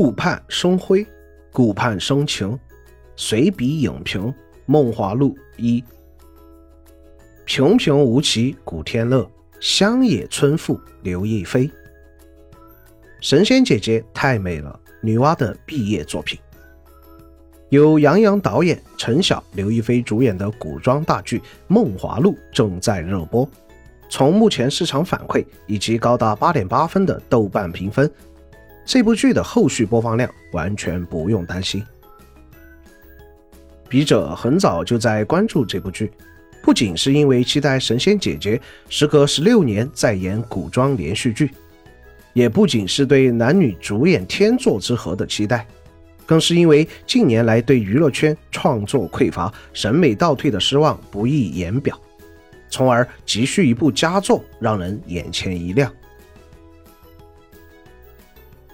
顾盼生辉，顾盼生情，随笔影评《梦华录》一。平平无奇古天乐，乡野村妇刘亦菲。神仙姐姐太美了，女娲的毕业作品。由杨洋导演、陈晓、刘亦菲主演的古装大剧《梦华录》正在热播。从目前市场反馈以及高达八点八分的豆瓣评分，这部剧的后续播放量完全不用担心。笔者很早就在关注这部剧，不仅是因为期待神仙姐姐时隔十六年再演古装连续剧，也不仅是对男女主演天作之合的期待，更是因为近年来对娱乐圈创作匮乏、审美倒退的失望不易言表。从而急需一部佳作，让人眼前一亮。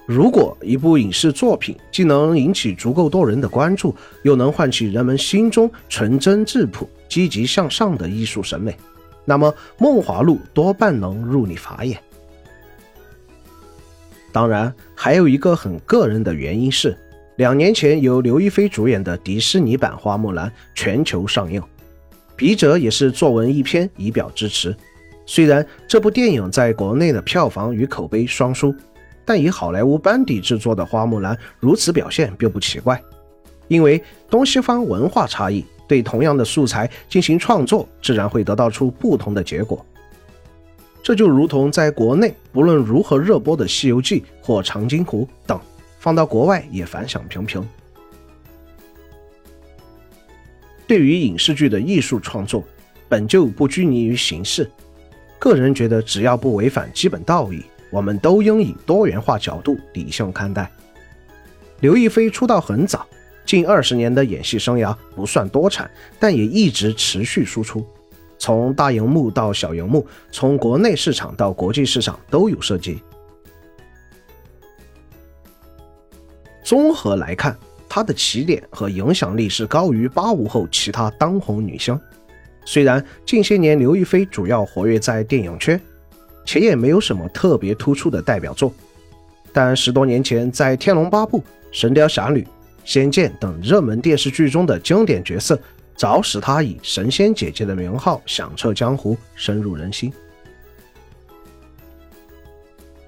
如果一部影视作品既能引起足够多人的关注，又能唤起人们心中纯真质朴、积极向上的艺术审美，那么《梦华录》多半能入你法眼。当然，还有一个很个人的原因是，两年前由刘亦菲主演的迪士尼版《花木兰》全球上映。笔者也是作文一篇以表支持。虽然这部电影在国内的票房与口碑双输，但以好莱坞班底制作的《花木兰》如此表现并不奇怪。因为东西方文化差异，对同样的素材进行创作，自然会得到出不同的结果。这就如同在国内不论如何热播的《西游记》或《长津湖》等，放到国外也反响平平。对于影视剧的艺术创作，本就不拘泥于形式。个人觉得，只要不违反基本道义，我们都应以多元化角度理性看待。刘亦菲出道很早，近二十年的演戏生涯不算多产，但也一直持续输出。从大荧幕到小荧幕，从国内市场到国际市场都有涉及。综合来看。她的起点和影响力是高于八五后其他当红女星。虽然近些年刘亦菲主要活跃在电影圈，且也没有什么特别突出的代表作，但十多年前在《天龙八部》《神雕侠侣》《仙剑》等热门电视剧中的经典角色，早使她以神仙姐姐的名号响彻江湖，深入人心。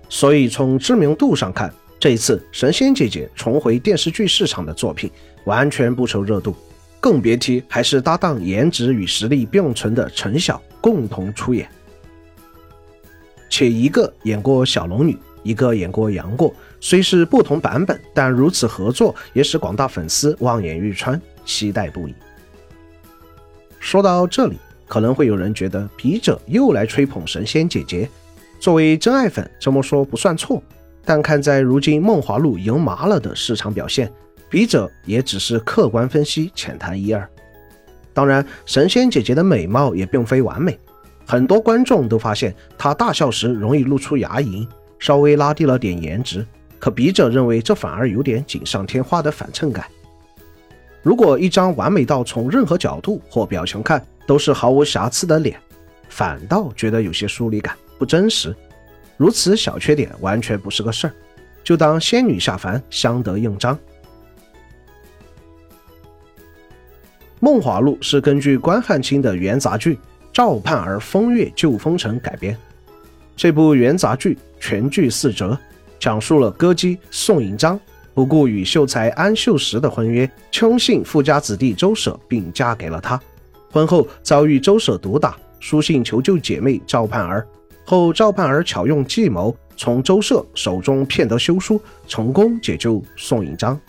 所以从知名度上看，这一次，神仙姐姐重回电视剧市场的作品完全不愁热度，更别提还是搭档颜值与实力并存的陈晓共同出演，且一个演过小龙女，一个演过杨过，虽是不同版本，但如此合作也使广大粉丝望眼欲穿，期待不已。说到这里，可能会有人觉得笔者又来吹捧神仙姐姐，作为真爱粉这么说不算错。但看在如今《梦华录》赢麻了的市场表现，笔者也只是客观分析，浅谈一二。当然，神仙姐姐的美貌也并非完美，很多观众都发现他大笑时容易露出牙龈，稍微拉低了点颜值。可笔者认为这反而有点锦上添花的反衬感。如果一张完美到从任何角度或表情看都是毫无瑕疵的脸，反倒觉得有些疏离感，不真实。如此小缺点完全不是个事儿，就当仙女下凡相得益彰。《梦华录》是根据关汉卿的元杂剧《赵盼儿风月旧风尘》改编。这部元杂剧全剧四折，讲述了歌姬宋引章不顾与秀才安秀实的婚约，轻信富家子弟周舍，并嫁给了他。婚后遭遇周舍毒打，书信求救姐妹赵盼儿。后赵盼儿巧用计谋，从周舍手中骗得休书，成功解救宋引章。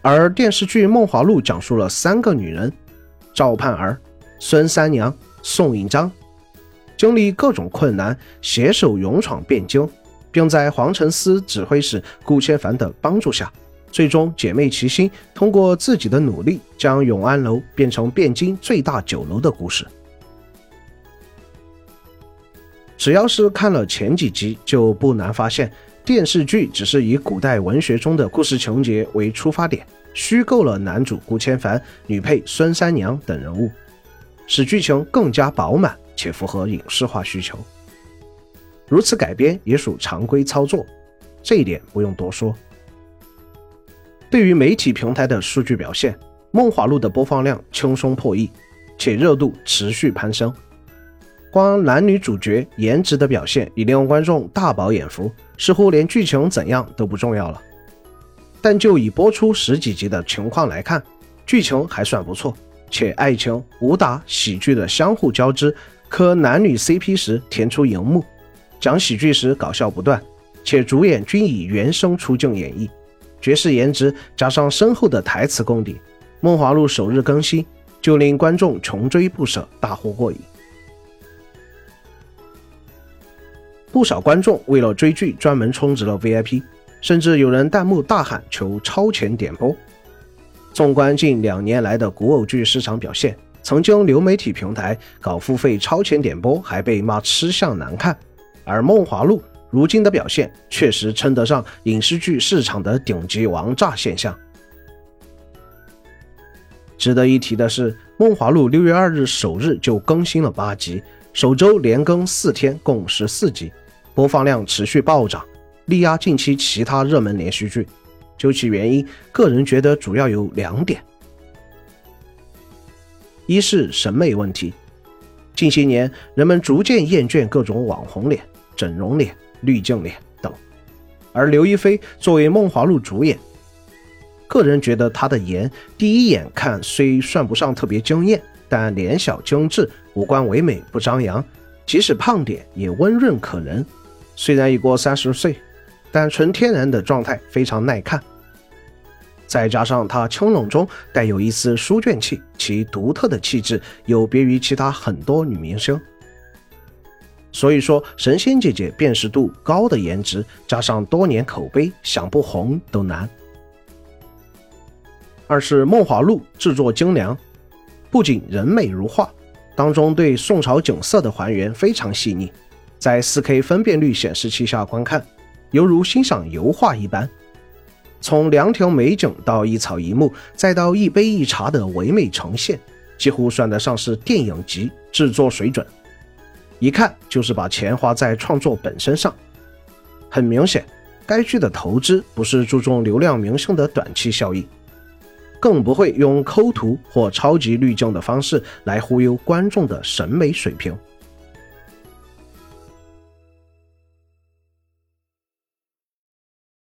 而电视剧《梦华录》讲述了三个女人：赵盼儿、孙三娘、宋引章，经历各种困难，携手勇闯汴京，并在黄承思指挥使顾千帆的帮助下，最终姐妹齐心，通过自己的努力，将永安楼变成汴京最大酒楼的故事。只要是看了前几集，就不难发现，电视剧只是以古代文学中的故事情节为出发点，虚构了男主顾千帆、女配孙三娘等人物，使剧情更加饱满且符合影视化需求。如此改编也属常规操作，这一点不用多说。对于媒体平台的数据表现，《梦华录》的播放量轻松破亿，且热度持续攀升。光男女主角颜值的表现已令观众大饱眼福，似乎连剧情怎样都不重要了。但就已播出十几集的情况来看，剧情还算不错，且爱情、武打、喜剧的相互交织，磕男女 CP 时甜出荧幕，讲喜剧时搞笑不断，且主演均以原声出镜演绎，绝世颜值加上深厚的台词功底，《梦华录》首日更新就令观众穷追不舍，大呼过瘾。不少观众为了追剧专门充值了 VIP，甚至有人弹幕大喊求超前点播。纵观近两年来的古偶剧市场表现，曾经流媒体平台搞付费超前点播还被骂吃相难看，而《梦华录》如今的表现确实称得上影视剧市场的顶级王炸现象。值得一提的是，《梦华录》六月二日首日就更新了八集，首周连更四天，共十四集。播放量持续暴涨，力压近期其他热门连续剧。究其原因，个人觉得主要有两点：一是审美问题，近些年人们逐渐厌倦各种网红脸、整容脸、滤镜脸等，而刘亦菲作为《梦华录》主演，个人觉得她的颜第一眼看虽算不上特别惊艳，但脸小精致，五官唯美不张扬，即使胖点也温润可人。虽然已过三十岁，但纯天然的状态非常耐看。再加上她清冷中带有一丝书卷气，其独特的气质有别于其他很多女明星。所以说，神仙姐姐辨识度高的颜值，加上多年口碑，想不红都难。二是《梦华录》制作精良，不仅人美如画，当中对宋朝景色的还原非常细腻。在 4K 分辨率显示器下观看，犹如欣赏油画一般。从两条美景到一草一木，再到一杯一茶的唯美呈现，几乎算得上是电影级制作水准。一看就是把钱花在创作本身上。很明显，该剧的投资不是注重流量明星的短期效益，更不会用抠图或超级滤镜的方式来忽悠观众的审美水平。